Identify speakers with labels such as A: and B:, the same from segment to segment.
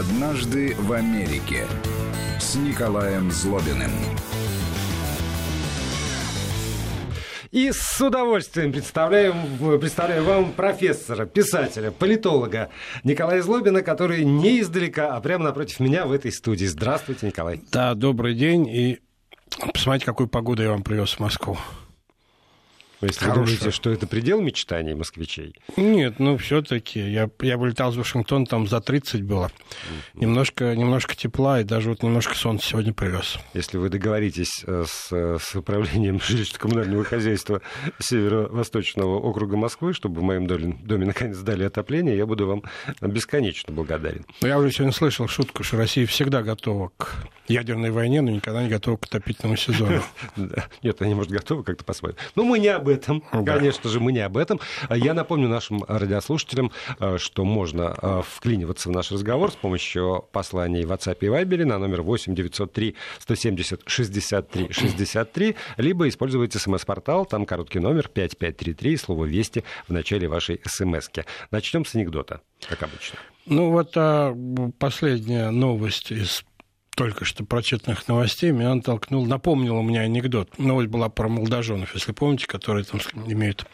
A: «Однажды в Америке» с Николаем Злобиным.
B: И с удовольствием представляем, представляю вам профессора, писателя, политолога Николая Злобина, который не издалека, а прямо напротив меня в этой студии. Здравствуйте, Николай.
C: Да, добрый день. И посмотрите, какую погоду я вам привез в Москву.
B: Если Хорошая. вы думаете, что это предел мечтаний москвичей?
C: Нет, ну все-таки. Я, я вылетал из Вашингтона, там за 30 было. Mm-hmm. Немножко, немножко тепла и даже вот немножко солнца сегодня привез.
B: Если вы договоритесь э, с, с управлением жилищно-коммунального хозяйства Северо-Восточного округа Москвы, чтобы в моем доме, доме наконец дали отопление, я буду вам бесконечно благодарен.
C: Ну, я уже сегодня слышал шутку, что Россия всегда готова к ядерной войне, но никогда не готова к отопительному сезону.
B: Нет, они, может, готовы как-то по-своему. Но мы не об этом. Да. Конечно же, мы не об этом. Я напомню нашим радиослушателям, э, что можно э, вклиниваться в наш разговор с помощью посланий в WhatsApp и Viber на номер 8 903 170 63 63, либо используйте смс-портал, там короткий номер 5533, слово «Вести» в начале вашей смс-ки. Начнем с анекдота, как обычно.
C: Ну вот а последняя новость из только что прочитанных новостей меня натолкнул, напомнил меня анекдот. Новость была про молодоженов, если помните, которые там имеют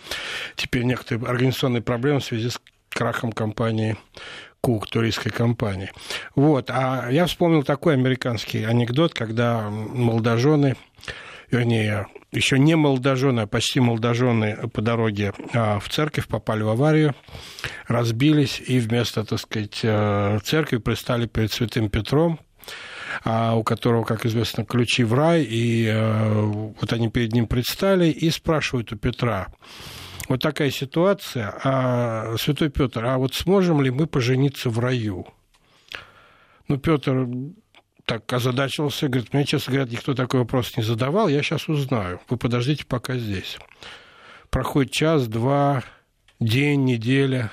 C: теперь некоторые организационные проблемы в связи с крахом компании Кук, туристской компании. Вот. А я вспомнил такой американский анекдот, когда молодожены, вернее, еще не молодожены, а почти молодожены по дороге а, в церковь попали в аварию, разбились и вместо, так сказать, э, церкви пристали перед Святым Петром, у которого, как известно, ключи в рай, и э, вот они перед ним предстали и спрашивают у Петра, вот такая ситуация, а, Святой Петр, а вот сможем ли мы пожениться в раю? Ну, Петр так озадачился, говорит, мне, честно говоря, никто такой вопрос не задавал, я сейчас узнаю, вы подождите пока здесь. Проходит час, два, день, неделя,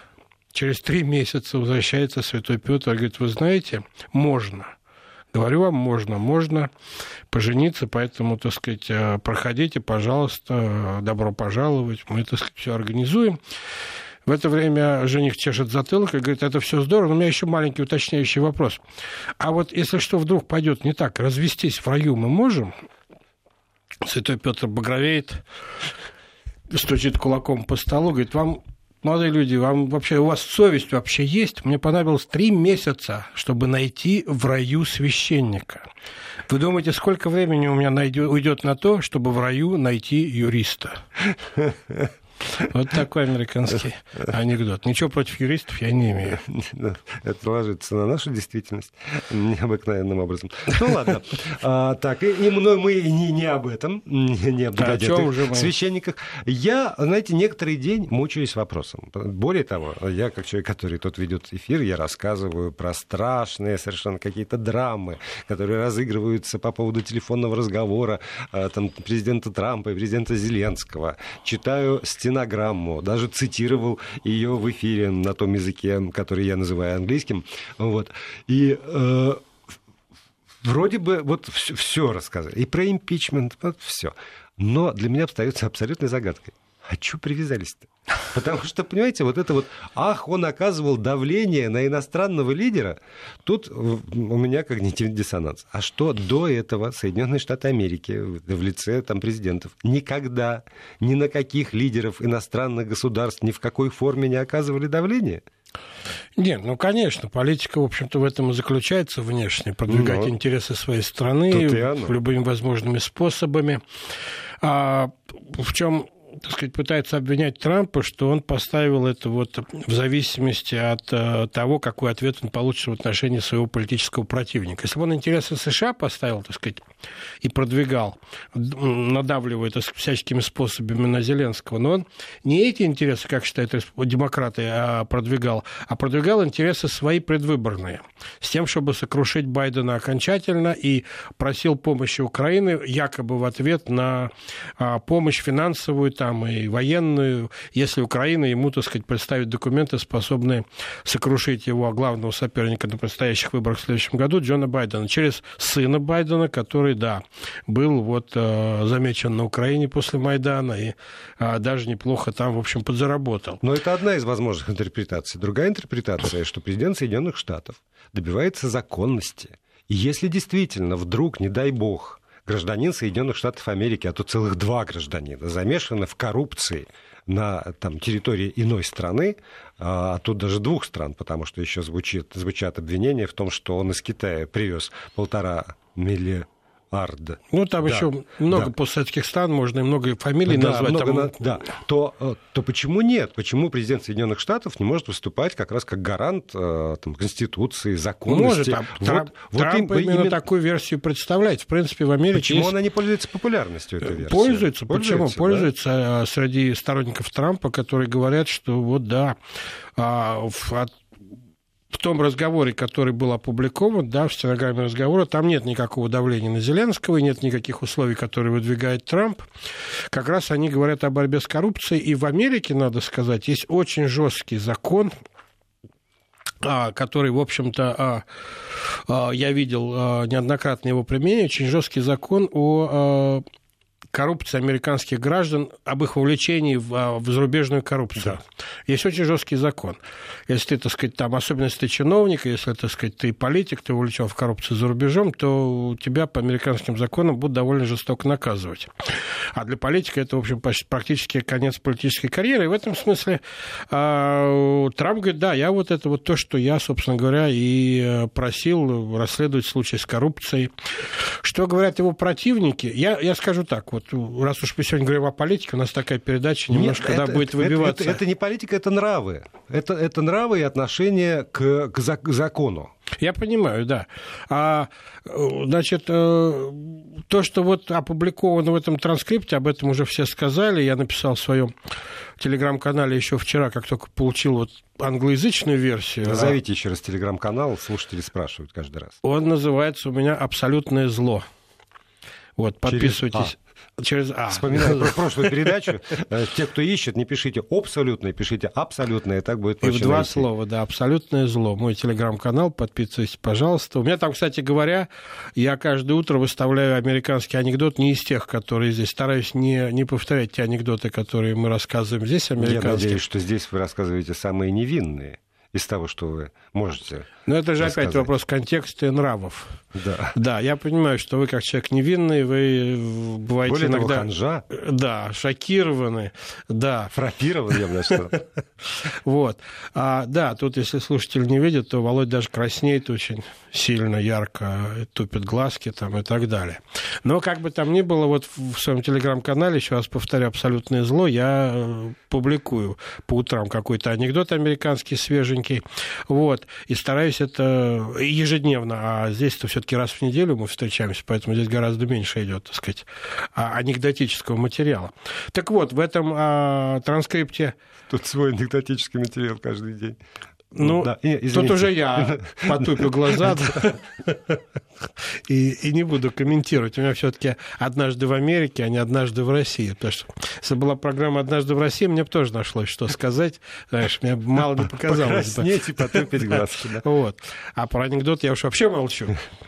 C: через три месяца возвращается Святой Петр говорит, вы знаете, можно – Говорю вам, можно, можно пожениться, поэтому, так сказать, э, проходите, пожалуйста, добро пожаловать, мы, так сказать, все организуем. В это время жених чешет затылок и говорит, это все здорово, но у меня еще маленький уточняющий вопрос. А вот если что вдруг пойдет не так, развестись в раю мы можем? Святой Петр багровеет, стучит кулаком по столу, говорит, вам молодые люди, вам вообще, у вас совесть вообще есть? Мне понадобилось три месяца, чтобы найти в раю священника. Вы думаете, сколько времени у меня найдет, уйдет на то, чтобы в раю найти юриста? Вот такой американский анекдот. Ничего против юристов я не имею.
B: Это ложится на нашу действительность необыкновенным образом. Ну ладно. А, так, и, и мы, мы не, не об этом, не об
C: да, чем же мы?
B: священниках. Я, знаете, некоторый день мучаюсь вопросом. Более того, я, как человек, который тут ведет эфир, я рассказываю про страшные совершенно какие-то драмы, которые разыгрываются по поводу телефонного разговора а, там, президента Трампа и президента Зеленского. Читаю стены стенограмму, даже цитировал ее в эфире на том языке, который я называю английским. Вот. И э, вроде бы вот все, все рассказали. И про импичмент, вот все. Но для меня остается абсолютной загадкой. А что привязались-то? Потому что, понимаете, вот это вот, ах, он оказывал давление на иностранного лидера, тут у меня когнитивный диссонанс. А что до этого Соединенные Штаты Америки в лице там, президентов никогда ни на каких лидеров иностранных государств ни в какой форме не оказывали давление?
C: Нет, ну, конечно, политика, в общем-то, в этом и заключается внешне, продвигать Но... интересы своей страны любыми возможными способами. А в чем так сказать, пытается обвинять Трампа, что он поставил это вот в зависимости от э, того, какой ответ он получит в отношении своего политического противника. Если бы он интересы США поставил, так сказать, и продвигал, надавливая так сказать, всяческими способами на Зеленского, но он не эти интересы, как считают демократы, а продвигал, а продвигал интересы свои предвыборные, с тем, чтобы сокрушить Байдена окончательно и просил помощи Украины якобы в ответ на а, помощь финансовую, там и военную, если Украина ему, так сказать, представит документы, способные сокрушить его главного соперника на предстоящих выборах в следующем году, Джона Байдена, через сына Байдена, который, да, был вот э, замечен на Украине после Майдана и э, даже неплохо там, в общем, подзаработал.
B: Но это одна из возможных интерпретаций. Другая интерпретация, что президент Соединенных Штатов добивается законности. И если действительно вдруг, не дай бог, гражданин Соединенных Штатов Америки, а то целых два гражданина, замешаны в коррупции на там, территории иной страны, а тут даже двух стран, потому что еще звучит, звучат обвинения в том, что он из Китая привез полтора миллиона Ард.
C: Ну, там да, еще много да. постсоветских стран, можно и много фамилий да, назвать. Много,
B: там... Да, то, э, то почему нет? Почему президент Соединенных Штатов не может выступать как раз как гарант э, там, Конституции, законности?
C: Может, там, вот, Трамп, вот Трамп им, именно, именно такую версию представляет. В принципе, в Америке
B: Почему есть... она не пользуется популярностью, эта версия?
C: Пользуется. Пользуется почему? Да? Пользуется э, среди сторонников Трампа, которые говорят, что вот да, а, от в том разговоре, который был опубликован, да, в стенограмме разговора, там нет никакого давления на Зеленского, и нет никаких условий, которые выдвигает Трамп. Как раз они говорят о борьбе с коррупцией. И в Америке, надо сказать, есть очень жесткий закон, а, который, в общем-то, а, я видел неоднократно его применение, очень жесткий закон о коррупции американских граждан, об их вовлечении в, а, в зарубежную коррупцию. Да. Есть очень жесткий закон. Если ты, так сказать, там, особенно если ты чиновник, если, так сказать, ты политик, ты увлечен в коррупцию за рубежом, то тебя по американским законам будут довольно жестоко наказывать. А для политика это, в общем, практически конец политической карьеры. И в этом смысле э, Трамп говорит, да, я вот это вот то, что я, собственно говоря, и э, просил расследовать случай с коррупцией. Что говорят его противники? Я, я скажу так, вот вот раз уж мы сегодня говорим о политике, у нас такая передача немножко Нет, это, будет выбиваться.
B: Это, это, это не политика, это нравы. Это, это нравы и отношение к, к закону.
C: Я понимаю, да. А, значит, э, то, что вот опубликовано в этом транскрипте, об этом уже все сказали. Я написал в своем телеграм-канале еще вчера, как только получил вот англоязычную версию.
B: Назовите а... еще раз телеграм-канал, слушатели спрашивают каждый раз.
C: Он называется у меня «Абсолютное зло». Вот, подписывайтесь. Через...
B: Через А. Вспоминаю про прошлую передачу. Э, те, кто ищет, не пишите абсолютное, пишите абсолютное, так будет
C: И в два слова, да, абсолютное зло. Мой телеграм-канал, подписывайтесь, пожалуйста. У меня там, кстати говоря, я каждое утро выставляю американский анекдот не из тех, которые здесь. Стараюсь не, не повторять те анекдоты, которые мы рассказываем здесь, американские.
B: Я надеюсь, что здесь вы рассказываете самые невинные из того, что вы можете.
C: Но это же опять вопрос контекста и нравов.
B: Да.
C: Да, я понимаю, что вы как человек невинный, вы бываете
B: Более
C: иногда...
B: Того, ханжа.
C: Да, шокированы, да.
B: Фрапированы, я бы сказал.
C: Вот. А, да, тут, если слушатель не видит, то Володь даже краснеет очень сильно, ярко, тупит глазки там и так далее. Но как бы там ни было, вот в своем телеграм-канале, еще раз повторю, абсолютное зло, я э, публикую по утрам какой-то анекдот американский свеженький, вот, и стараюсь это ежедневно, а здесь-то все-таки раз в неделю мы встречаемся, поэтому здесь гораздо меньше идет, так сказать, а, анекдотического материала. Так вот, в этом а, транскрипте...
B: Тут свой анекдотический материал каждый день.
C: Ну, да. тут уже я потупил глаза и, и не буду комментировать. У меня все-таки однажды в Америке, а не однажды в России. Потому что если была программа «Однажды в России», мне бы тоже нашлось, что сказать. Знаешь, мне мало не показалось.
B: Покраснеть и потупить глазки. Да.
C: Вот. А про анекдот я уж вообще молчу.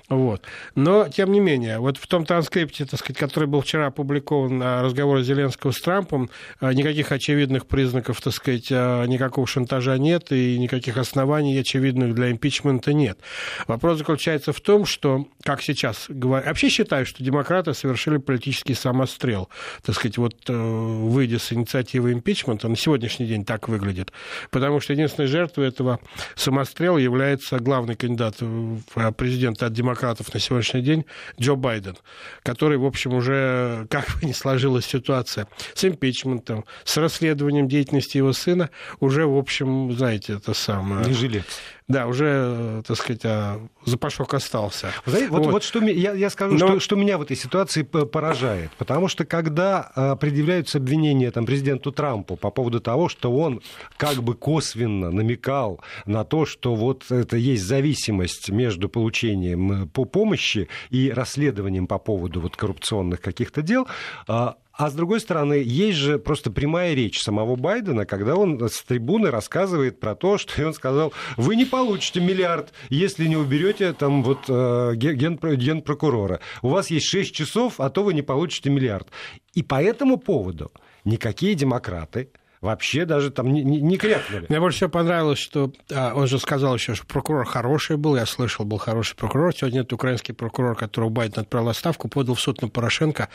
C: Вот. Но, тем не менее, вот в том транскрипте, так сказать, который был вчера опубликован разговор Зеленского с Трампом, а, никаких очевидных признаков, так сказать, а, никакого шантажа нет и никаких оснований очевидных для импичмента нет. Вопрос заключается в том, что, как сейчас говорят, вообще считаю, что демократы совершили политический самострел, так сказать, вот э, выйдя с инициативы импичмента, на сегодняшний день так выглядит, потому что единственной жертвой этого самострела является главный кандидат в президента от демократов на сегодняшний день Джо Байден, который, в общем, уже, как бы ни сложилась ситуация, с импичментом, с расследованием деятельности его сына, уже, в общем, знаете, это самое...
B: Не жилец.
C: Да, уже, так сказать, а, запашок остался.
B: Знаете, вот, вот. вот что я, я скажу, Но... что, что меня в этой ситуации поражает. Потому что когда а, предъявляются обвинения там, президенту Трампу по поводу того, что он как бы косвенно намекал на то, что вот это есть зависимость между получением э, по помощи и расследованием по поводу вот коррупционных каких-то дел, а, а с другой стороны, есть же просто прямая речь самого Байдена, когда он с трибуны рассказывает про то, что он сказал, вы не получите миллиард, если не уберете там вот э, ген, генпрокурора. У вас есть 6 часов, а то вы не получите миллиард. И по этому поводу никакие демократы вообще даже там не, не, не крякнули.
C: Мне больше всего понравилось, что а, он же сказал еще, что прокурор хороший был, я слышал, был хороший прокурор. Сегодня это украинский прокурор, которого Байден отправил отставку, подал в суд на Порошенко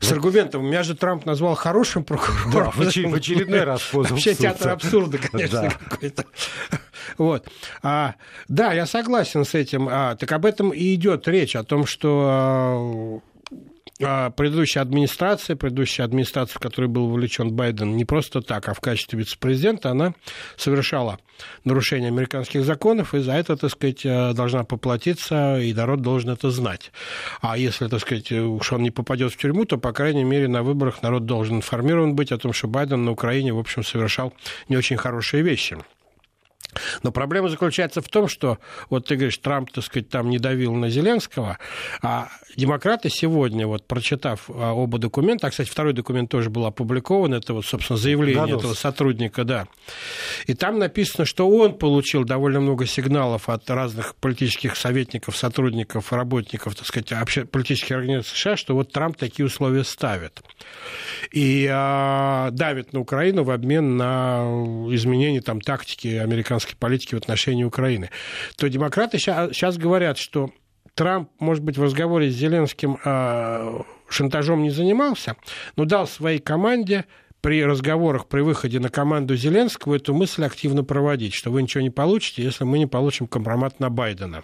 C: с аргументом, меня же Трамп назвал хорошим прокурором. Да,
B: в, в очередной раз подал
C: Вообще театр абсурда, конечно, какой-то. Вот. А, да, я согласен с этим. А, так об этом и идет речь, о том, что а предыдущая администрация, предыдущая администрация, в которой был вовлечен Байден, не просто так, а в качестве вице-президента, она совершала нарушение американских законов, и за это, так сказать, э, должна поплатиться, и народ должен это знать. А если, так сказать, уж он не попадет в тюрьму, то, по крайней мере, на выборах народ должен информирован быть о том, что Байден на Украине, в общем, совершал не очень хорошие вещи. Но проблема заключается в том, что, вот ты говоришь, Трамп, так сказать, там не давил на Зеленского, а демократы сегодня, вот прочитав а, оба документа, а, кстати, второй документ тоже был опубликован, это вот, собственно, заявление Донос. этого сотрудника, да, и там написано, что он получил довольно много сигналов от разных политических советников, сотрудников, работников, так сказать, вообще политических организаций США, что вот Трамп такие условия ставит. И а, давит на Украину в обмен на изменение там тактики американской американской политики в отношении Украины, то демократы сейчас говорят, что Трамп, может быть, в разговоре с Зеленским э, шантажом не занимался, но дал своей команде при разговорах, при выходе на команду Зеленского эту мысль активно проводить, что вы ничего не получите, если мы не получим компромат на Байдена.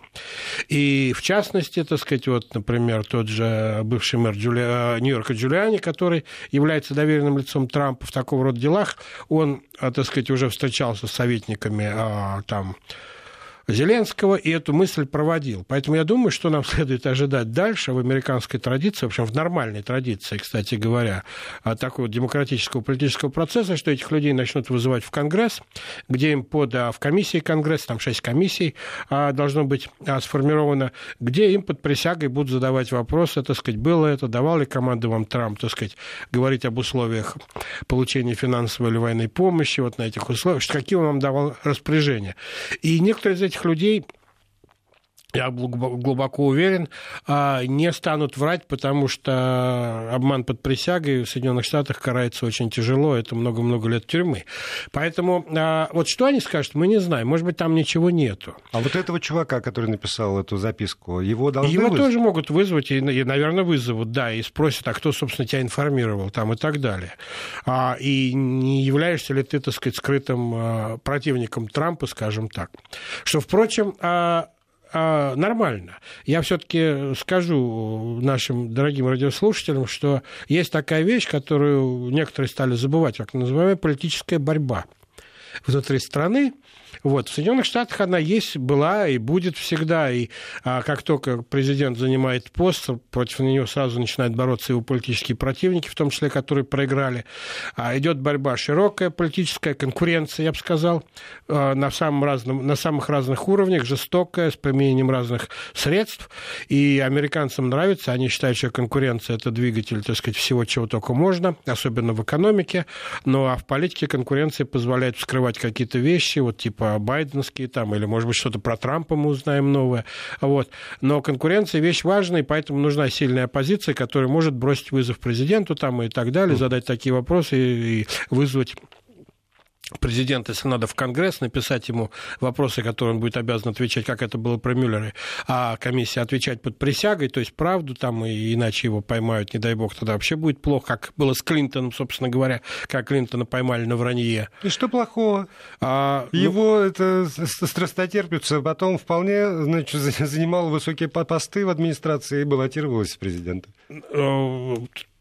C: И в частности, так сказать, вот, например, тот же бывший мэр Джули... Э, Нью-Йорка Джулиани, который является доверенным лицом Трампа в такого рода делах, он, э, так сказать, уже встречался с советниками а, там Зеленского и эту мысль проводил. Поэтому я думаю, что нам следует ожидать дальше в американской традиции, в общем, в нормальной традиции, кстати говоря, такого демократического политического процесса, что этих людей начнут вызывать в Конгресс, где им под, а, в комиссии Конгресса, там шесть комиссий а, должно быть а, сформировано, где им под присягой будут задавать вопросы, так сказать, было это, давал ли команду вам Трамп, так сказать, говорить об условиях получения финансовой или военной помощи, вот на этих условиях, какие он вам давал распоряжения. И некоторые из этих этих людей я глубоко уверен, а, не станут врать, потому что обман под присягой в Соединенных Штатах карается очень тяжело, это много-много лет тюрьмы. Поэтому а, вот что они скажут, мы не знаем, может быть, там ничего нету.
B: А вот этого чувака, который написал эту записку, его должны
C: Его вызвать? тоже могут вызвать, и, наверное, вызовут, да, и спросят, а кто, собственно, тебя информировал там и так далее. А, и не являешься ли ты, так сказать, скрытым противником Трампа, скажем так. Что, впрочем, а, нормально. Я все-таки скажу нашим дорогим радиослушателям, что есть такая вещь, которую некоторые стали забывать, как называемая политическая борьба внутри страны. Вот. В Соединенных Штатах она есть, была и будет всегда. И а, как только президент занимает пост, против нее сразу начинают бороться его политические противники, в том числе, которые проиграли. А, идет борьба широкая, политическая конкуренция, я бы сказал, а, на, самом разном, на самых разных уровнях, жестокая, с применением разных средств. И американцам нравится, они считают, что конкуренция – это двигатель, так сказать, всего, чего только можно, особенно в экономике. Ну а в политике конкуренция позволяет вскрывать какие-то вещи, вот типа байденские там, или, может быть, что-то про Трампа мы узнаем новое. Вот. Но конкуренция вещь важная, и поэтому нужна сильная оппозиция, которая может бросить вызов президенту там и так далее, задать такие вопросы и вызвать президент, если надо, в Конгресс, написать ему вопросы, которые он будет обязан отвечать, как это было про Мюллера, а комиссия отвечать под присягой, то есть правду там, и иначе его поймают, не дай бог, тогда вообще будет плохо, как было с Клинтоном, собственно говоря, как Клинтона поймали на вранье.
B: И что плохого? А, ну его ну... это страстотерпится, потом вполне значит, занимал высокие посты в администрации и баллотировался в президенты.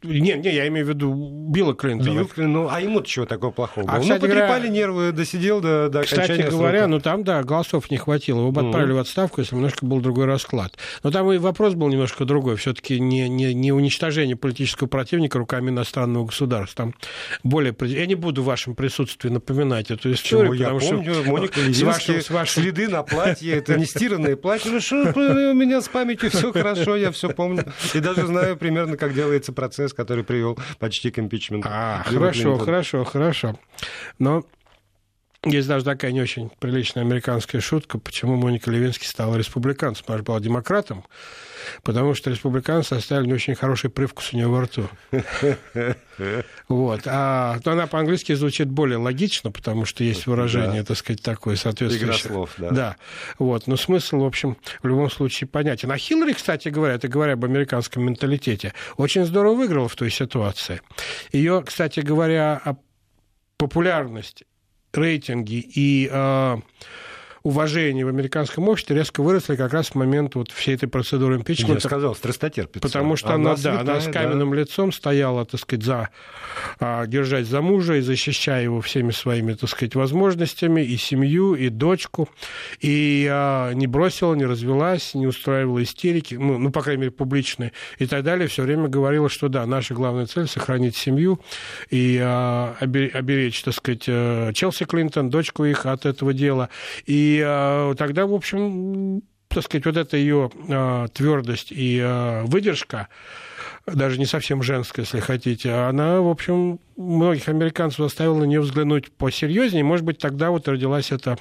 C: Не, не, я имею в виду Билла Клинтона. Билл Клинтон,
B: ну, а ему чего такого плохого а, было? Ну, потрепали говоря, нервы, досидел до, до
C: Кстати говоря, срока. ну там, да, голосов не хватило. Его бы mm-hmm. отправили в отставку, если немножко был другой расклад. Но там и вопрос был немножко другой. все таки не, не, не уничтожение политического противника руками иностранного государства. Там более... Я не буду в вашем присутствии напоминать эту историю.
B: Почему? Я помню, что... Моника с вашим, с вашим... следы на платье, это не стиранное платье. Ну что, у меня с памятью все хорошо, я все помню. И даже знаю примерно, как делается процесс процесс, который привел почти к импичменту.
C: А, хорошо, хорошо, хорошо. Но Есть даже такая не очень приличная американская шутка, почему Моника Левинский стала республиканцем. Она же была демократом, потому что республиканцы оставили не очень хороший привкус у нее во рту. Вот. А то она по-английски звучит более логично, потому что есть выражение, да. так сказать, такое соответствующее.
B: Игра слов, да.
C: Да. Вот. Но смысл, в общем, в любом случае понятен. А Хиллари, кстати говоря, это говоря об американском менталитете, очень здорово выиграла в той ситуации. Ее, кстати говоря, популярность рейтинги и э, уважение в американском обществе резко выросли как раз в момент вот всей этой процедуры импичмента.
B: Я сказал, страстотерпица.
C: Потому что она, она, да, она с каменным да. лицом стояла, так сказать, за, а, держать за мужа и защищая его всеми своими, так сказать, возможностями, и семью, и дочку, и а, не бросила, не развелась, не устраивала истерики, ну, ну, по крайней мере, публичные, и так далее, все время говорила, что да, наша главная цель — сохранить семью и а, оберечь, так сказать, э, Челси Клинтон, дочку их от этого дела, и и э, тогда, в общем, так сказать, вот эта ее э, твердость и э, выдержка, даже не совсем женская, если хотите, она, в общем, многих американцев заставила на нее взглянуть посерьезнее. Может быть, тогда вот родилась эта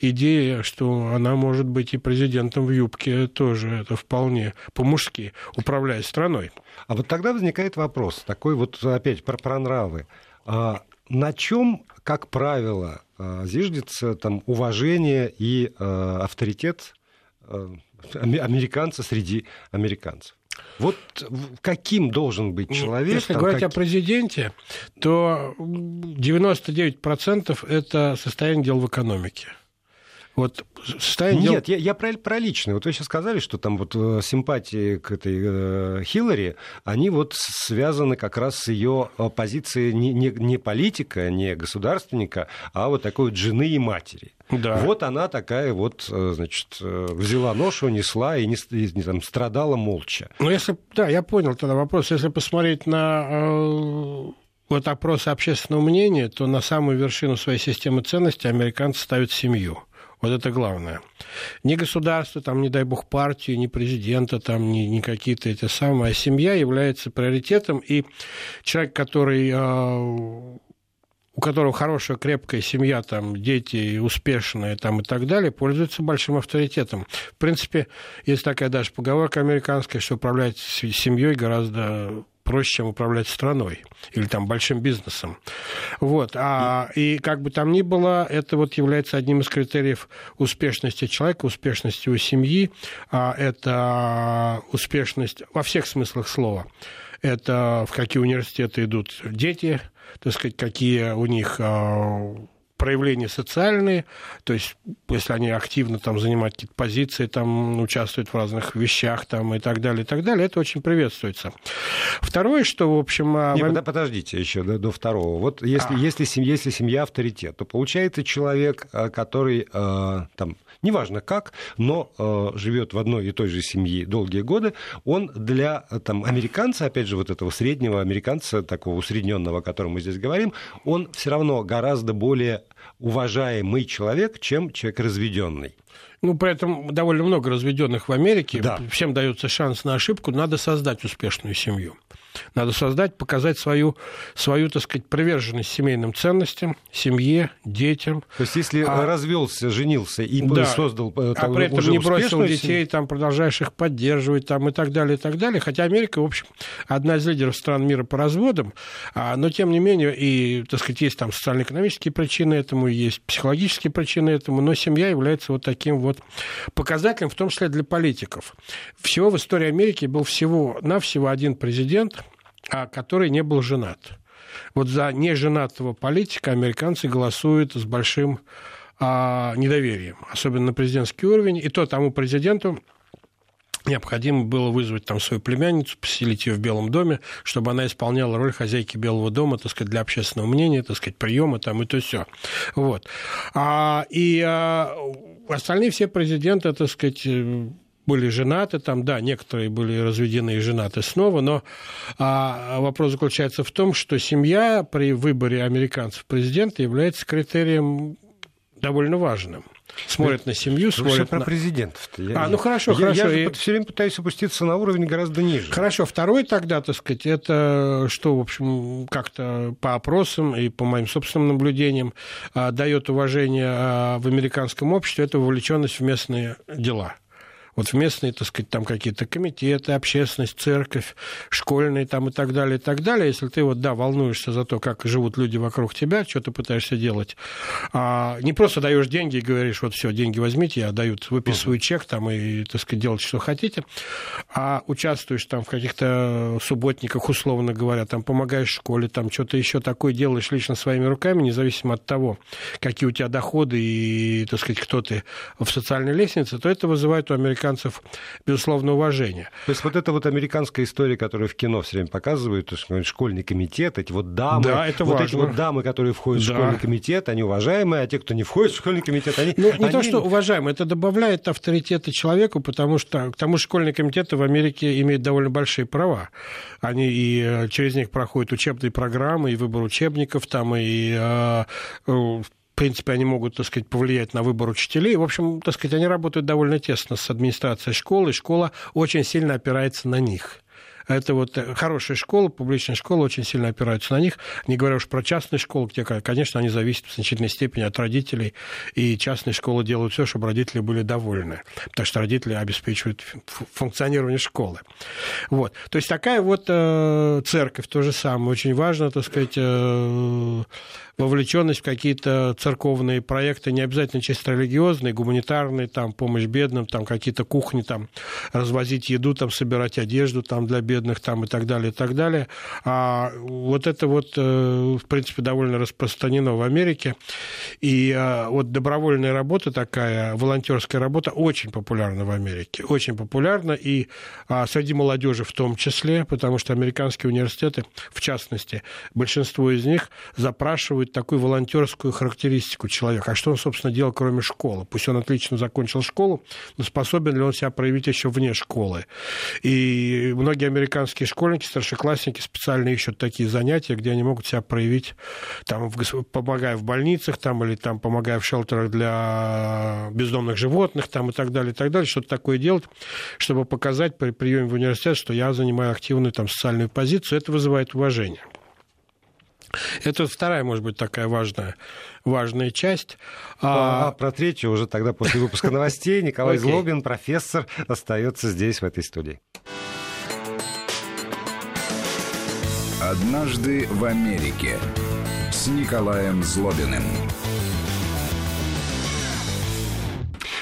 C: идея, что она может быть и президентом в юбке тоже, это вполне по-мужски, управляя страной.
B: А вот тогда возникает вопрос, такой вот опять про, про нравы. А на чем, как правило, а, зиждется там уважение и э, авторитет э, американца среди американцев. Вот каким должен быть ну, человек?
C: Если там, говорить как... о президенте, то 99% это состояние дел в экономике.
B: Вот состояние... Нет, я, я про, про личное. Вот вы сейчас сказали, что там вот э, симпатии к этой э, Хиллари, они вот связаны как раз с ее э, позицией не, не, не политика, не государственника, а вот такой вот жены и матери. Да. Вот она такая вот, э, значит, взяла ношу, несла и, не, не, там, страдала молча.
C: Ну, если... Да, я понял тогда вопрос. Если посмотреть на э, вот опросы общественного мнения, то на самую вершину своей системы ценностей американцы ставят семью. Вот это главное. Не государство, там, не дай бог, партию, не президента, там, не, не какие-то эти самые, а семья является приоритетом. И человек, который а, у которого хорошая, крепкая семья, там, дети успешные там, и так далее, пользуется большим авторитетом. В принципе, есть такая даже поговорка американская, что управлять семьей гораздо проще, чем управлять страной или там большим бизнесом. Вот. А, и как бы там ни было, это вот является одним из критериев успешности человека, успешности его семьи. А, это успешность во всех смыслах слова. Это в какие университеты идут дети, так сказать, какие у них а, проявления социальные, то есть если они активно там занимают какие-то позиции, там участвуют в разных вещах там и так далее, и так далее, это очень приветствуется. Второе, что, в общем...
B: А, Не, вам... подождите еще до, до второго. Вот если, а. если, семья, если семья авторитет, то получается человек, а, который а, там неважно как, но э, живет в одной и той же семье долгие годы, он для там, американца, опять же, вот этого среднего американца, такого усредненного, о котором мы здесь говорим, он все равно гораздо более уважаемый человек, чем человек разведенный.
C: Ну, поэтому довольно много разведенных в Америке. Да. Всем дается шанс на ошибку. Надо создать успешную семью. Надо создать, показать свою, свою так сказать, приверженность семейным ценностям, семье, детям.
B: То есть, если а, развелся, женился и да, создал
C: э, А при этом не бросил детей, там, продолжаешь их поддерживать там, и так далее, и так далее. Хотя Америка, в общем, одна из лидеров стран мира по разводам, а, но, тем не менее, и, так сказать, есть там социально-экономические причины этому, есть психологические причины этому, но семья является вот таким вот показателем, в том числе для политиков. Всего в истории Америки был всего-навсего один президент, который не был женат. Вот за неженатого политика американцы голосуют с большим а, недоверием, особенно на президентский уровень. И то тому президенту необходимо было вызвать там свою племянницу, поселить ее в Белом доме, чтобы она исполняла роль хозяйки Белого дома, так сказать, для общественного мнения, так сказать, приема там и то все. Вот. А, и а, остальные все президенты, так сказать, были женаты, там, да, некоторые были разведены и женаты снова, но а, вопрос заключается в том, что семья при выборе американцев президента является критерием довольно важным. Смотрят на семью, смотрят
B: про
C: на...
B: президентов.
C: Я, а, ну хорошо,
B: я,
C: хорошо.
B: Я, я все время пытаюсь опуститься на уровень гораздо ниже.
C: Хорошо, второй тогда, так сказать, это что, в общем, как-то по опросам и по моим собственным наблюдениям а, дает уважение а, в американском обществе, это вовлеченность в местные дела вот в местные, так сказать, там какие-то комитеты, общественность, церковь, школьные там и так далее, и так далее. Если ты вот, да, волнуешься за то, как живут люди вокруг тебя, что ты пытаешься делать, а не просто даешь деньги и говоришь, вот все, деньги возьмите, я даю, выписываю чек там и, так сказать, делать, что хотите, а участвуешь там в каких-то субботниках, условно говоря, там помогаешь школе, там что-то еще такое делаешь лично своими руками, независимо от того, какие у тебя доходы и, так сказать, кто ты в социальной лестнице, то это вызывает у американцев американцев, безусловно, уважение.
B: То есть вот эта вот американская история, которую в кино все время показывают, то есть школьный комитет, эти вот дамы,
C: да, это
B: вот
C: важно.
B: эти вот дамы, которые входят да. в школьный комитет, они уважаемые, а те, кто не входит в школьный комитет, они...
C: Ну, не
B: они...
C: то, что уважаемые, это добавляет авторитета человеку, потому что к тому же школьные комитеты в Америке имеют довольно большие права. Они и э, через них проходят учебные программы, и выбор учебников там, и э, э, в принципе, они могут, так сказать, повлиять на выбор учителей. В общем, так сказать, они работают довольно тесно с администрацией школы, школа очень сильно опирается на них. Это вот э, хорошая школа, публичная школа очень сильно опираются на них. Не говоря уж про частные школы, где, конечно, они зависят в значительной степени от родителей. И частные школы делают все, чтобы родители были довольны. Потому что родители обеспечивают функционирование школы. Вот. То есть такая вот э, церковь то же самое. Очень важно, так сказать, э, вовлеченность в какие-то церковные проекты, не обязательно чисто религиозные, гуманитарные, там, помощь бедным, там, какие-то кухни, там, развозить еду, там, собирать одежду, там, для бедных, там, и так далее, и так далее. А вот это вот, э, в принципе, довольно распространено в Америке. И э, вот добровольная работа такая, волонтерская работа очень популярна в Америке. Очень популярна и а, среди молодежи в том числе, потому что американские университеты, в частности, большинство из них запрашивают такую волонтерскую характеристику человека. А что он, собственно, делал, кроме школы? Пусть он отлично закончил школу, но способен ли он себя проявить еще вне школы? И многие американские школьники, старшеклассники специально ищут такие занятия, где они могут себя проявить, там, помогая в больницах, там, или там, помогая в шелтерах для бездомных животных, там, и так далее, и так далее, что-то такое делать, чтобы показать при приеме в университет, что я занимаю активную там, социальную позицию, это вызывает уважение. Это вторая, может быть, такая важная, важная часть.
B: А, а про третью уже тогда после выпуска новостей Николай Злобин, профессор, остается здесь, в этой студии.
A: Однажды в Америке с Николаем Злобиным.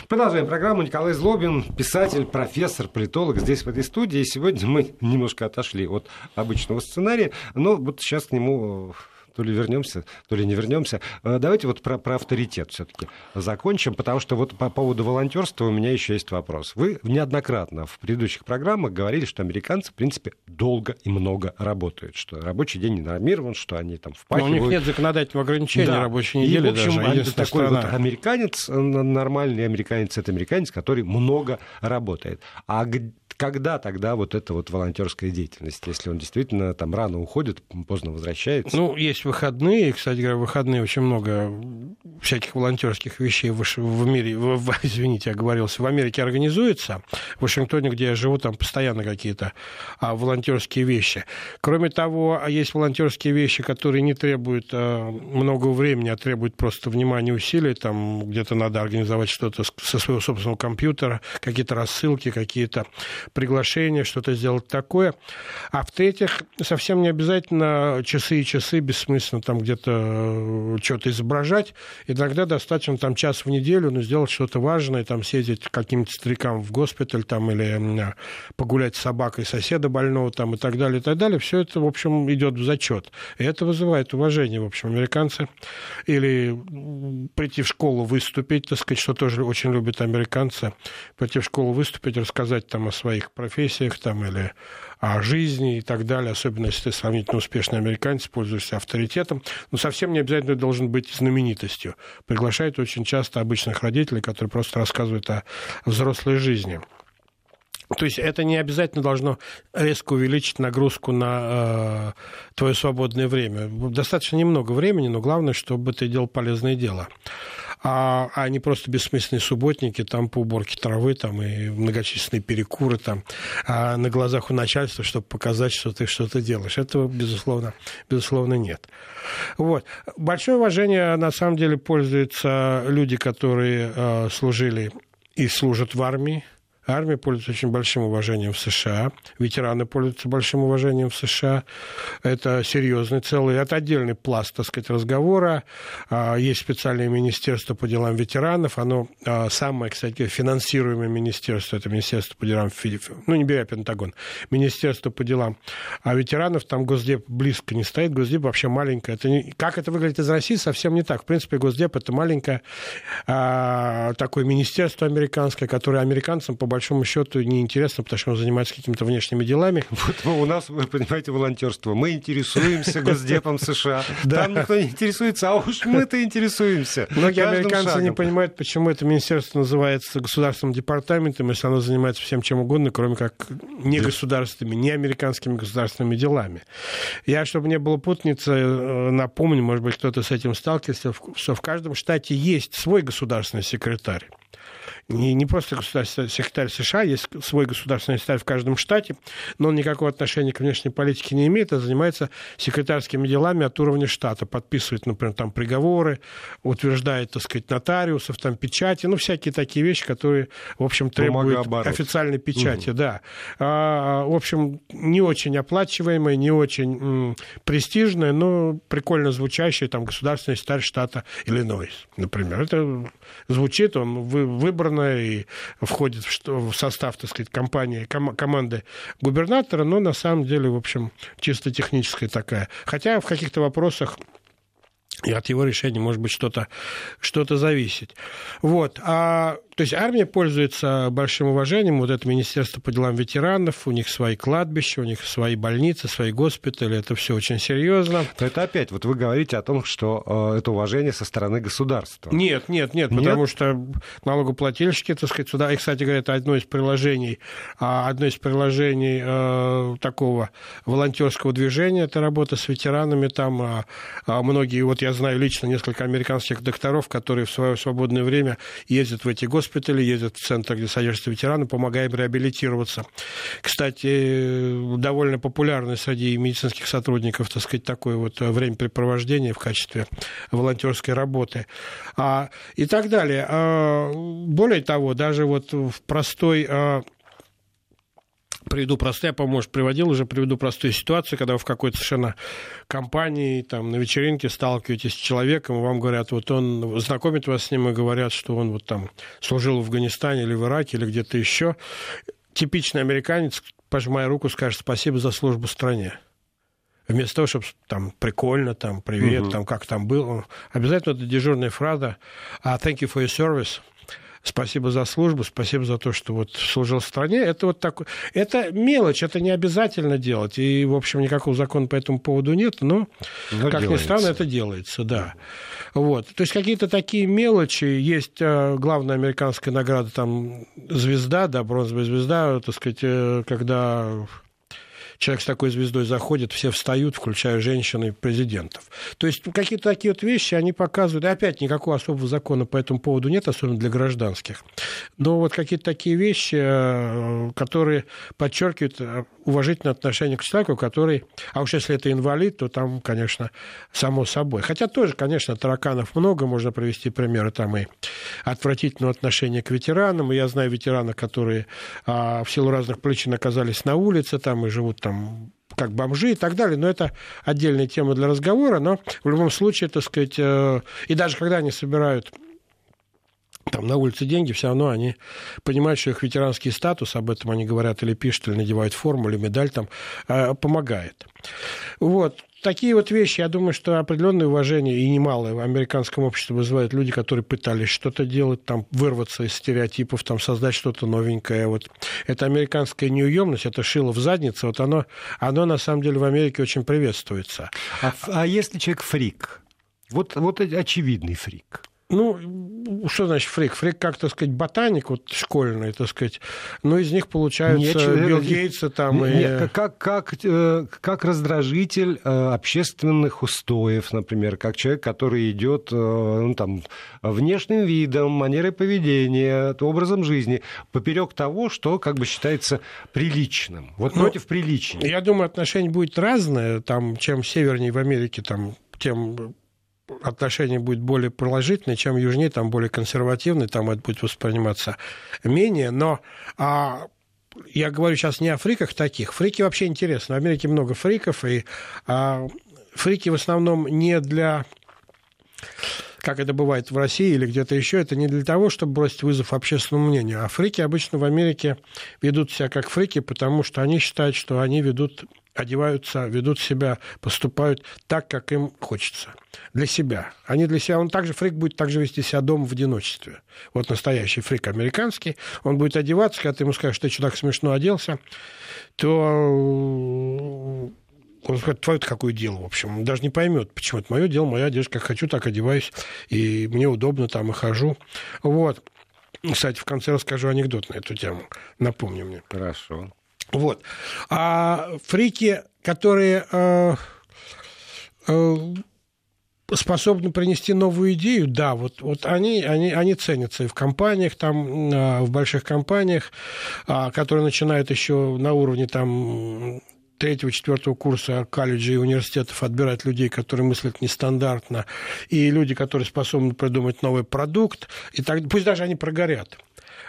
B: Продолжаем программу. Николай Злобин, писатель, профессор, политолог здесь, в этой студии. И сегодня мы немножко отошли от обычного сценария, но вот сейчас к нему то ли вернемся, то ли не вернемся. Э, давайте вот про, про авторитет все-таки закончим, потому что вот по поводу волонтерства у меня еще есть вопрос. Вы неоднократно в предыдущих программах говорили, что американцы, в принципе, долго и много работают, что рабочий день не нормирован, что они там впахивают.
C: Но у них нет законодательного ограничения да. рабочей недели
B: и, в общем,
C: даже.
B: такой страна. вот американец, э, нормальный американец, это американец, который много работает. А когда тогда вот эта вот волонтерская деятельность, если он действительно там рано уходит, поздно возвращается?
C: Ну, есть выходные, кстати говоря, выходные очень много всяких волонтерских вещей в, в мире, в, в, извините, я говорился, в Америке организуется. В Вашингтоне, где я живу, там постоянно какие-то а, волонтерские вещи. Кроме того, а есть волонтерские вещи, которые не требуют а, много времени, а требуют просто внимания усилий. Там где-то надо организовать что-то со своего собственного компьютера, какие-то рассылки, какие-то приглашение, что-то сделать такое. А в-третьих, совсем не обязательно часы и часы бессмысленно там где-то э, что-то изображать. Иногда достаточно там час в неделю, но сделать что-то важное, там съездить к каким-то старикам в госпиталь там, или погулять с собакой соседа больного там, и так далее, и так далее. Все это, в общем, идет в зачет. И это вызывает уважение, в общем, американцы. Или прийти в школу выступить, так сказать, что тоже очень любят американцы. Прийти в школу выступить, рассказать там о своей своих профессиях там, или о жизни и так далее, особенно если ты сравнительно успешный американец, пользуешься авторитетом. Но совсем не обязательно должен быть знаменитостью. Приглашают очень часто обычных родителей, которые просто рассказывают о взрослой жизни. То есть это не обязательно должно резко увеличить нагрузку на э, твое свободное время. Достаточно немного времени, но главное, чтобы ты делал полезное дело. А, а не просто бессмысленные субботники там по уборке травы там, и многочисленные перекуры там, а на глазах у начальства, чтобы показать, что ты что-то делаешь. Этого, безусловно, безусловно, нет. Вот. Большое уважение, на самом деле, пользуются люди, которые э, служили и служат в армии, Армия пользуется очень большим уважением в США. Ветераны пользуются большим уважением в США. Это серьезный целый, это отдельный пласт, так сказать, разговора. А, есть специальное министерство по делам ветеранов. Оно а, самое, кстати, финансируемое министерство. Это министерство по делам, ну, не беря Пентагон, министерство по делам а ветеранов. Там Госдеп близко не стоит. Госдеп вообще маленькое. Это не... Как это выглядит из России, совсем не так. В принципе, Госдеп это маленькое а, такое министерство американское, которое американцам по большому счету неинтересно, потому что он занимается какими-то внешними делами.
B: Вот у нас, вы понимаете, волонтерство. Мы интересуемся Госдепом США. Там никто не интересуется, а уж мы-то интересуемся.
C: Многие американцы не понимают, почему это министерство называется государственным департаментом, если оно занимается всем чем угодно, кроме как не государственными, не американскими государственными делами. Я, чтобы не было путаницы, э, напомню, может быть, кто-то с этим сталкивался, что в каждом штате есть свой государственный секретарь не, не просто государственный секретарь США, есть свой государственный секретарь в каждом штате, но он никакого отношения к внешней политике не имеет, а занимается секретарскими делами от уровня штата, подписывает, например, там приговоры, утверждает, так сказать, нотариусов, там печати, ну, всякие такие вещи, которые, в общем, требуют официальной печати, угу. да. А, в общем, не очень оплачиваемые, не очень м, престижные, но прикольно звучащие, там, государственный секретарь штата Иллинойс, например. Это звучит, он вы, выбран губернатора и входит в состав, так сказать, компании, ком, команды губернатора, но на самом деле, в общем, чисто техническая такая. Хотя в каких-то вопросах и от его решения может быть что-то что зависеть. Вот. А то есть армия пользуется большим уважением, вот это Министерство по делам ветеранов, у них свои кладбища, у них свои больницы, свои госпитали, это все очень серьезно.
B: Но это опять, вот вы говорите о том, что э, это уважение со стороны государства.
C: Нет, нет, нет, нет? потому что налогоплательщики, так сказать, сюда, и, кстати говоря, это одно из приложений, а, одно из приложений э, такого волонтерского движения, это работа с ветеранами, там а многие, вот я знаю лично несколько американских докторов, которые в свое свободное время ездят в эти госпитали, ездят в центр, где содержатся ветераны, помогаем реабилитироваться. Кстати, довольно популярный среди медицинских сотрудников, так сказать, такое вот времяпрепровождение в качестве волонтерской работы. А, и так далее. А, более того, даже вот в простой а, приведу простую, я, по-моему, приводил уже, приведу простую ситуацию, когда вы в какой-то совершенно компании, там, на вечеринке сталкиваетесь с человеком, и вам говорят, вот он, знакомит вас с ним и говорят, что он вот там служил в Афганистане или в Ираке, или где-то еще. Типичный американец, пожимая руку, скажет спасибо за службу стране. Вместо того, чтобы там прикольно, там, привет, угу. там, как там был, обязательно это дежурная фраза «А thank you for your service», спасибо за службу, спасибо за то, что вот служил стране. Это вот такой... Это мелочь, это не обязательно делать. И, в общем, никакого закона по этому поводу нет, но, но как делается. ни странно, это делается, да. Вот. То есть какие-то такие мелочи. Есть э, главная американская награда, там, звезда, да, бронзовая звезда, так сказать, э, когда человек с такой звездой заходит, все встают, включая женщин и президентов. То есть какие-то такие вот вещи, они показывают, и опять никакого особого закона по этому поводу нет, особенно для гражданских. Но вот какие-то такие вещи, э, которые подчеркивают э, уважительное отношение к человеку, который, а уж если это инвалид, то там, конечно, само собой. Хотя тоже, конечно, тараканов много, можно привести примеры там и отвратительного отношения к ветеранам. И я знаю ветераны, которые а, в силу разных причин оказались на улице там и живут там как бомжи и так далее, но это отдельная тема для разговора, но в любом случае, так сказать, э, и даже когда они собирают там на улице деньги, все равно они понимают, что их ветеранский статус, об этом они говорят или пишут, или надевают форму, или медаль там, э, помогает. Вот. Такие вот вещи, я думаю, что определенное уважение и немалое в американском обществе вызывают люди, которые пытались что-то делать, там, вырваться из стереотипов, там, создать что-то новенькое. Вот. Это американская неуемность, это шило в заднице, вот оно, оно на самом деле в Америке очень приветствуется.
B: А, а если человек фрик? Вот, вот очевидный фрик
C: Ну, что значит фрик? Фрик, как, так сказать, ботаник вот школьный, так сказать. Ну, из них получаются Нет, Билл Гейтса там
B: не, и... Как, как, э, как раздражитель э, общественных устоев, например, как человек, который идет э, ну, там, внешним видом, манерой поведения, образом жизни, поперек того, что как бы считается приличным. Вот ну, против приличия.
C: Я думаю, отношение будет разное. Там, чем севернее в Америке, там, тем отношение будет более положительное, чем южнее, там более консервативный, там это будет восприниматься менее. Но а, я говорю сейчас не о фриках таких. Фрики вообще интересны. В Америке много фриков, и а, фрики в основном не для как это бывает в России или где-то еще, это не для того, чтобы бросить вызов общественному мнению. А фрики обычно в Америке ведут себя как фрики, потому что они считают, что они ведут одеваются, ведут себя, поступают так, как им хочется. Для себя. Они для себя. Он также, фрик будет также вести себя дома в одиночестве. Вот настоящий фрик американский. Он будет одеваться, когда ты ему скажешь, что ты что так смешно оделся, то он скажет, твое-то какое дело, в общем. Он даже не поймет, почему это мое дело, моя одежда, как хочу, так одеваюсь, и мне удобно там и хожу. Вот. Кстати, в конце расскажу анекдот на эту тему. Напомню мне.
B: Хорошо.
C: Вот. А фрики, которые э, э, способны принести новую идею, да, вот, вот они, они, они ценятся и в компаниях, там, э, в больших компаниях, э, которые начинают еще на уровне там третьего, четвертого курса колледжей и университетов отбирать людей, которые мыслят нестандартно, и люди, которые способны придумать новый продукт, и так, пусть даже они прогорят.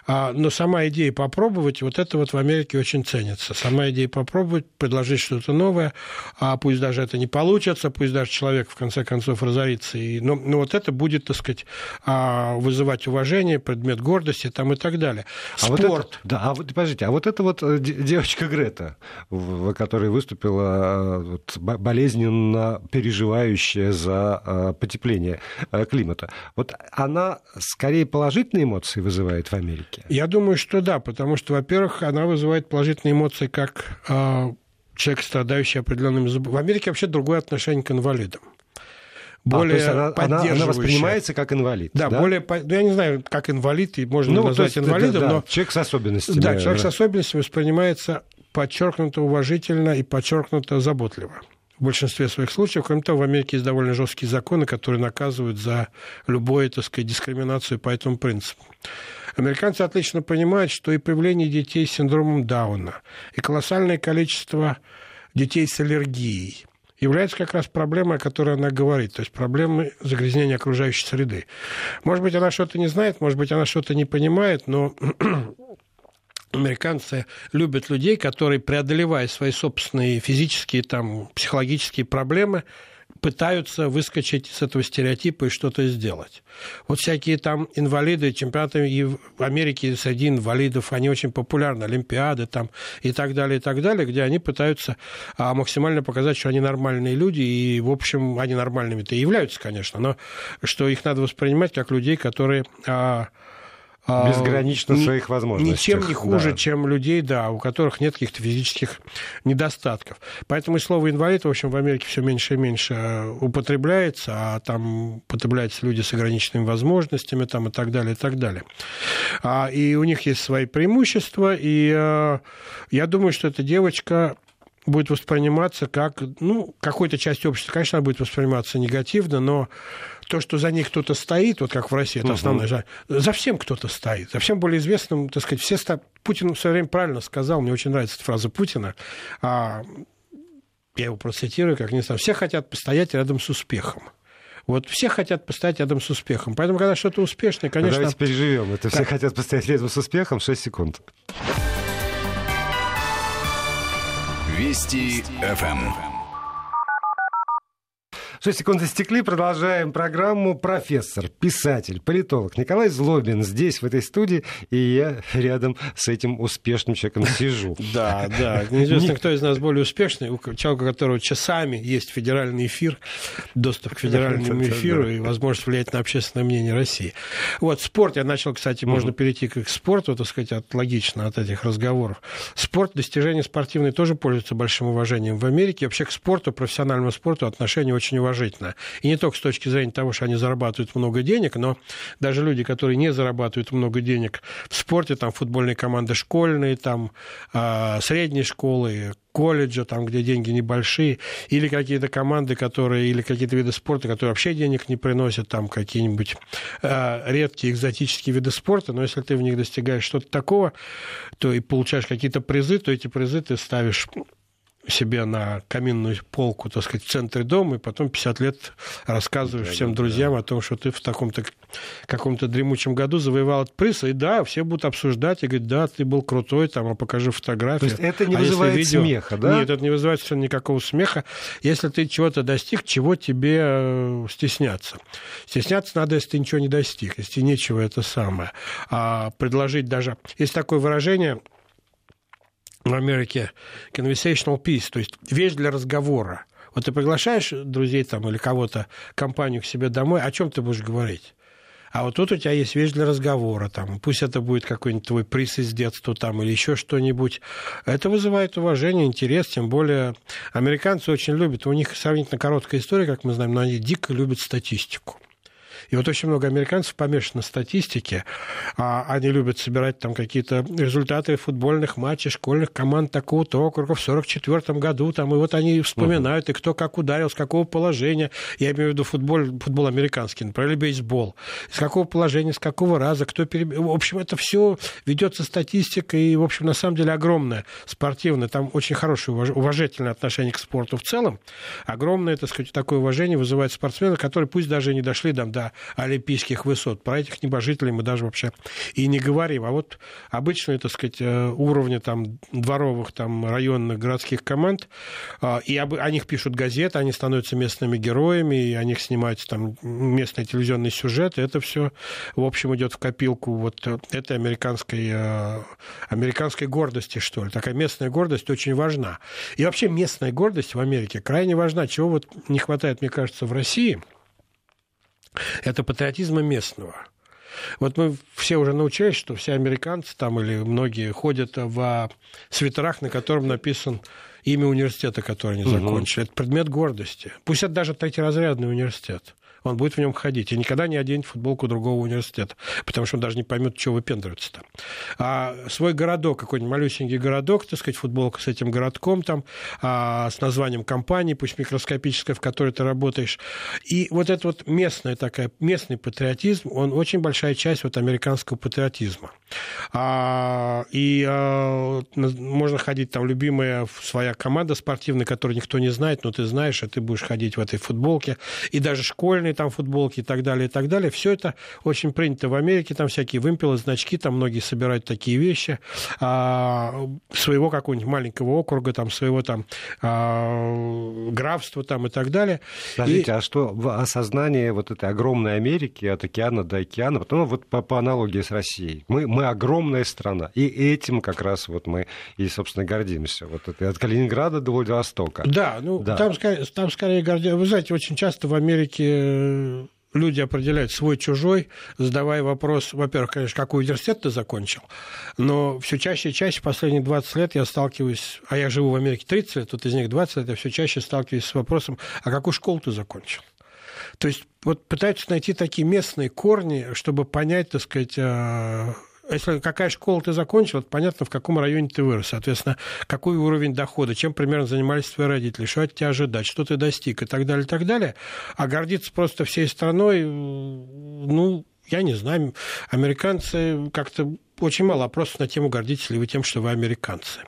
C: А, но сама идея попробовать, вот это вот в Америке очень ценится. Сама идея попробовать, предложить что-то новое, а пусть даже это не получится, пусть даже человек в конце концов разорится. И, но, но вот это будет, так сказать, а, вызывать уважение, предмет гордости там и так далее.
B: Спорт. А вот это, да, а вот, подождите, а вот эта вот э, девочка Грета, которая выступила э, вот, болезненно переживающая за э, потепление климата, вот она скорее положительные эмоции вызывает в Америке?
C: Америке? Я думаю, что да, потому что, во-первых, она вызывает положительные эмоции как э, человек, страдающий определенными заболеваниями. В Америке вообще другое отношение к инвалидам
B: более а, она, она, она воспринимается как инвалид.
C: Да, да? более, ну, я не знаю, как инвалид, и можно ну, назвать есть, инвалидом, да, да, но...
B: Человек с особенностями.
C: Да, человек с особенностями воспринимается подчеркнуто уважительно и подчеркнуто заботливо в большинстве своих случаев. Кроме того, в Америке есть довольно жесткие законы, которые наказывают за любую, так сказать, дискриминацию по этому принципу. Американцы отлично понимают, что и появление детей с синдромом Дауна, и колоссальное количество детей с аллергией является как раз проблемой, о которой она говорит, то есть проблемой загрязнения окружающей среды. Может быть, она что-то не знает, может быть, она что-то не понимает, но американцы любят людей, которые, преодолевая свои собственные физические, там, психологические проблемы, пытаются выскочить с этого стереотипа и что-то сделать. Вот всякие там инвалиды, чемпионаты и в Америке среди инвалидов, они очень популярны, Олимпиады там и так далее, и так далее, где они пытаются а, максимально показать, что они нормальные люди, и, в общем, они нормальными-то и являются, конечно, но что их надо воспринимать как людей, которые... А,
B: Безгранично своих возможностей.
C: Ничем не хуже, да. чем людей, да, у которых нет каких-то физических недостатков. Поэтому и слово инвалид, в общем, в Америке все меньше и меньше э, употребляется, а там употребляются люди с ограниченными возможностями там, и так далее, и так далее. А, и у них есть свои преимущества, и а, я думаю, что эта девочка будет восприниматься как, ну, какой-то частью общества, конечно, она будет восприниматься негативно, но то, что за ней кто-то стоит, вот как в России, это основная uh за всем кто-то стоит, за всем более известным, так сказать, все ста... Путин в свое время правильно сказал, мне очень нравится эта фраза Путина, а, я его процитирую, как не знаю, все хотят постоять рядом с успехом. Вот все хотят постоять рядом с успехом. Поэтому, когда что-то успешное, конечно...
B: Давайте переживем. Это все хотят постоять рядом с успехом. 6 секунд.
A: Вести ФМ.
B: 6 секунд истекли, продолжаем программу. Профессор, писатель, политолог Николай Злобин здесь, в этой студии, и я рядом с этим успешным человеком сижу.
C: Да, да. Неизвестно, кто из нас более успешный, у человека, у которого часами есть федеральный эфир, доступ к федеральному эфиру и возможность влиять на общественное мнение России. Вот, спорт. Я начал, кстати, можно перейти к спорту, так сказать, от, логично от этих разговоров. Спорт, достижения спортивные тоже пользуются большим уважением в Америке. Вообще к спорту, профессиональному спорту отношение очень уважаемое положительно. И не только с точки зрения того, что они зарабатывают много денег, но даже люди, которые не зарабатывают много денег в спорте, там футбольные команды школьные, там а, средние школы, колледжа, там, где деньги небольшие, или какие-то команды, которые, или какие-то виды спорта, которые вообще денег не приносят, там какие-нибудь э, редкие экзотические виды спорта, но если ты в них достигаешь что-то такого, то и получаешь какие-то призы, то эти призы ты ставишь себе на каминную полку, так сказать, в центре дома, и потом 50 лет рассказываешь да, всем да, друзьям да. о том, что ты в таком-то каком-то дремучем году завоевал этот приз, и да, все будут обсуждать и говорить, да, ты был крутой, там, а покажи фотографию.
B: То есть это не а вызывает видео... смеха, да?
C: Нет, это не вызывает совершенно никакого смеха. Если ты чего-то достиг, чего тебе э, стесняться? Стесняться надо, если ты ничего не достиг, если нечего это самое. А предложить даже... Есть такое выражение, в Америке conversational piece, то есть вещь для разговора. Вот ты приглашаешь друзей там или кого-то, компанию к себе домой, о чем ты будешь говорить? А вот тут у тебя есть вещь для разговора, там, пусть это будет какой-нибудь твой приз из детства там, или еще что-нибудь. Это вызывает уважение, интерес, тем более американцы очень любят, у них сравнительно короткая история, как мы знаем, но они дико любят статистику. И вот очень много американцев помешаны на статистике. А они любят собирать там какие-то результаты футбольных матчей школьных команд такого-то округа в 44 году. Там, и вот они вспоминают, и кто как ударил, с какого положения. Я имею в виду футбол, футбол американский, например, бейсбол. С какого положения, с какого раза, кто переб... В общем, это все ведется статистика, и, в общем, на самом деле огромное спортивное. Там очень хорошее уважительное отношение к спорту в целом. Огромное, так сказать, такое уважение вызывает спортсмены, которые пусть даже не дошли там, до олимпийских высот. Про этих небожителей мы даже вообще и не говорим. А вот обычные, так сказать, э, уровни там дворовых, там районных, городских команд, а, и об, о них пишут газеты, они становятся местными героями, и о них снимаются там местные телевизионные сюжеты. Это все, в общем, идет в копилку вот этой американской, э, американской гордости, что ли. Такая местная гордость очень важна. И вообще местная гордость в Америке крайне важна. Чего вот не хватает, мне кажется, в России – это патриотизма местного. Вот мы все уже научились, что все американцы там или многие ходят в свитерах, на котором написан имя университета, который они закончили. Угу. Это предмет гордости. Пусть это даже третьеразрядный университет он будет в нем ходить. И никогда не оденет футболку другого университета, потому что он даже не поймет, чего выпендриваться-то. А свой городок, какой-нибудь малюсенький городок, так сказать, футболка с этим городком там, а, с названием компании, пусть микроскопической, в которой ты работаешь. И вот это вот местная такая, местный патриотизм, он очень большая часть вот американского патриотизма. А, и а, можно ходить там любимая своя команда спортивная, которую никто не знает, но ты знаешь, а ты будешь ходить в этой футболке. И даже школьные там футболки и так далее, и так далее. Все это очень принято в Америке, там всякие вымпелы, значки, там многие собирают такие вещи. А, своего какого-нибудь маленького округа, там, своего там а, графства там и так далее.
B: Скажите, и... а что в осознании вот этой огромной Америки от океана до океана, потом ну, вот по, по аналогии с Россией, мы, мы огромная страна, и этим как раз вот мы и, собственно, гордимся. Вот это от Калининграда до Владивостока.
C: Да, ну да. Там, там скорее гордимся. Вы знаете, очень часто в Америке люди определяют свой-чужой, задавая вопрос, во-первых, конечно, какой университет ты закончил, но все чаще и чаще, последние 20 лет я сталкиваюсь, а я живу в Америке 30 лет, тут из них 20 лет, я все чаще сталкиваюсь с вопросом, а какую школу ты закончил? То есть вот пытаются найти такие местные корни, чтобы понять, так сказать, а, если какая школа ты закончил, то понятно, в каком районе ты вырос. Соответственно, какой уровень дохода, чем примерно занимались твои родители, что от тебя ожидать, что ты достиг? И так далее, и так далее. А гордиться просто всей страной, ну, я не знаю, американцы как-то очень мало опросов на тему, гордитесь ли вы тем, что вы американцы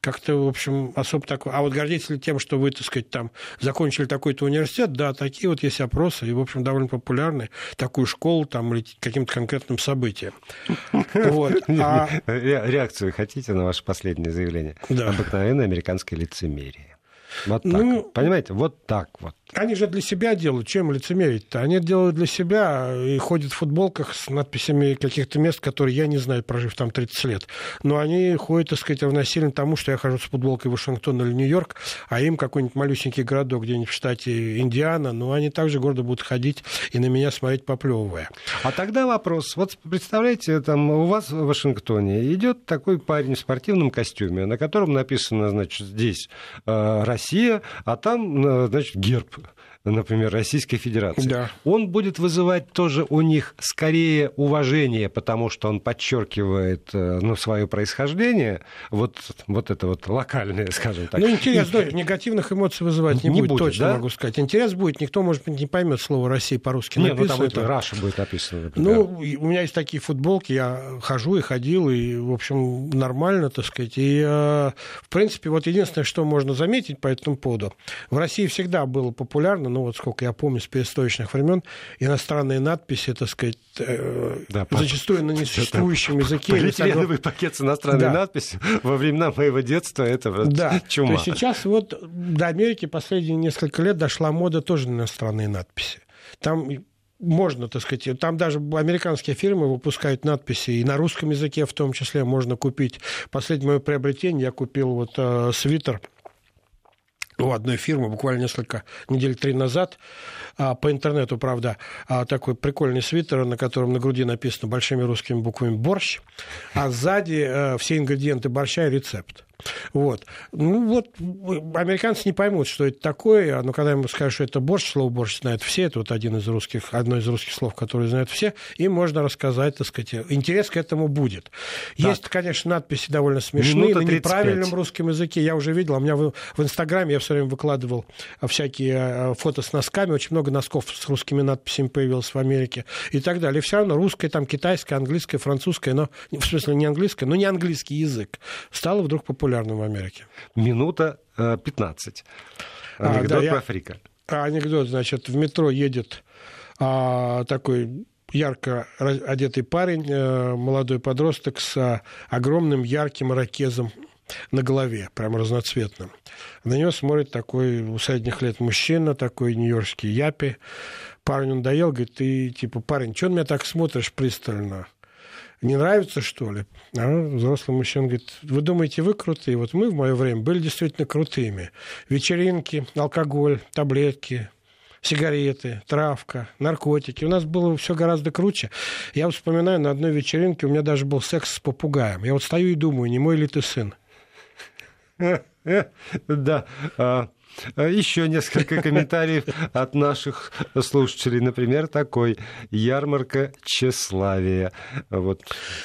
C: как-то, в общем, особо такое. А вот гордитесь ли тем, что вы, так сказать, там закончили такой-то университет? Да, такие вот есть опросы, и, в общем, довольно популярны. Такую школу там или каким-то конкретным событием.
B: Вот. А... Реакцию хотите на ваше последнее заявление? Да. Обыкновенное американское лицемерие. Вот так. Ну, Понимаете, вот так вот.
C: Они же для себя делают. Чем лицемерить-то? Они делают для себя и ходят в футболках с надписями каких-то мест, которые я не знаю, прожив там 30 лет. Но они ходят, так сказать, равносильно тому, что я хожу с футболкой в Вашингтон или Нью-Йорк, а им какой-нибудь малюсенький городок где-нибудь в штате Индиана, но они также гордо будут ходить и на меня смотреть, поплевывая.
B: А тогда вопрос. Вот представляете, там у вас в Вашингтоне идет такой парень в спортивном костюме, на котором написано, значит, здесь э, Россия, а там, э, значит, герб например, Российской Федерации,
C: Да.
B: он будет вызывать тоже у них скорее уважение, потому что он подчеркивает э, ну, свое происхождение, вот, вот это вот локальное, скажем так.
C: Ну, интерес,
B: И-
C: да, негативных эмоций вызывать не,
B: Не
C: будет,
B: будет,
C: точно
B: да?
C: могу сказать. Интерес будет, никто, может быть, не поймет слово «Россия» по-русски
B: Нет, ну
C: написано.
B: там это Раша будет написано, например.
C: Ну, у меня есть такие футболки, я хожу и ходил, и, в общем, нормально, так сказать. И, э, в принципе, вот единственное, что можно заметить по этому поводу. В России всегда было популярно, ну, вот сколько я помню, с перестроечных времен, иностранные надписи, так сказать, э,
B: Да,
C: зачастую на несуществующем языке. с огром-
B: Полиэтиленовый пакет с иностранной
C: Да.
B: надписью во времена моего детства это вот
C: Да,
B: чума.
C: то есть сейчас вот до Америки последние несколько лет дошла мода тоже на иностранные надписи. Там можно, так сказать, там даже американские фирмы выпускают надписи, и на русском языке в том числе можно купить. Последнее мое приобретение, я купил вот э, свитер у одной фирмы буквально несколько недель три назад а, по интернету, правда, а, такой прикольный свитер, на котором на груди написано большими русскими буквами «борщ», а сзади э, все ингредиенты борща и рецепт. Вот. Ну вот, американцы не поймут, что это такое, но когда ему скажут, что это борщ, слово борщ знают все, это вот один из русских, одно из русских слов, которые знают все, им можно рассказать, так сказать, интерес к этому будет. Есть, конечно, надписи довольно смешные,
B: Минута
C: на
B: 35.
C: неправильном русском языке, я уже видел, а у меня в, в Инстаграме я все время выкладывал а, всякие фото с носками, очень много носков с русскими надписями появилось в Америке и так далее. Все равно русское, там китайское, английское, французское, но в смысле не английское, но не английский язык стало вдруг популярным в Америке.
B: Минута э, 15.
C: А,
B: Анекдот
C: да, я-
B: про фрика.
C: А анекдот, значит, в метро едет а, такой ярко одетый парень, э, молодой подросток с а, огромным ярким ракезом на голове, прям разноцветным. На него смотрит такой у средних лет мужчина, такой нью-йоркский япи. Парень надоел, говорит, ты, типа, парень, что на меня так смотришь пристально? Не нравится, что ли? А взрослый мужчина говорит, вы думаете, вы крутые? Вот мы в мое время были действительно крутыми. Вечеринки, алкоголь, таблетки, сигареты, травка, наркотики. У нас было все гораздо круче. Я вспоминаю, на одной вечеринке у меня даже был секс с попугаем. Я вот стою и думаю, не мой ли ты сын?
B: Да. А, Еще несколько комментариев от наших слушателей. Например, такой. Ярмарка тщеславия. Вот.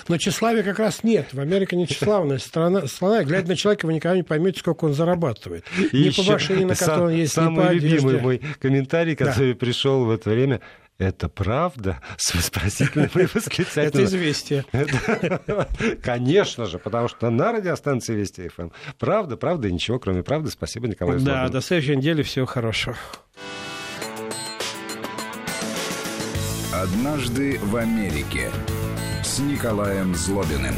C: Но тщеславия как раз нет. В Америке не тщеславная страна. страна. Глядя на человека, вы никогда не поймете, сколько он зарабатывает.
B: И еще
C: по машине, на которой он есть,
B: Самый любимый
C: одежде.
B: мой комментарий, который пришел в это время. Это правда? С вопросительным и
C: Это
B: восклицательным.
C: известие.
B: Это- Конечно же, потому что на радиостанции Вести ФМ. Правда, правда и ничего, кроме правды. Спасибо, Николай
C: Да, до следующей недели. Всего хорошего.
A: «Однажды в Америке» с Николаем Злобиным.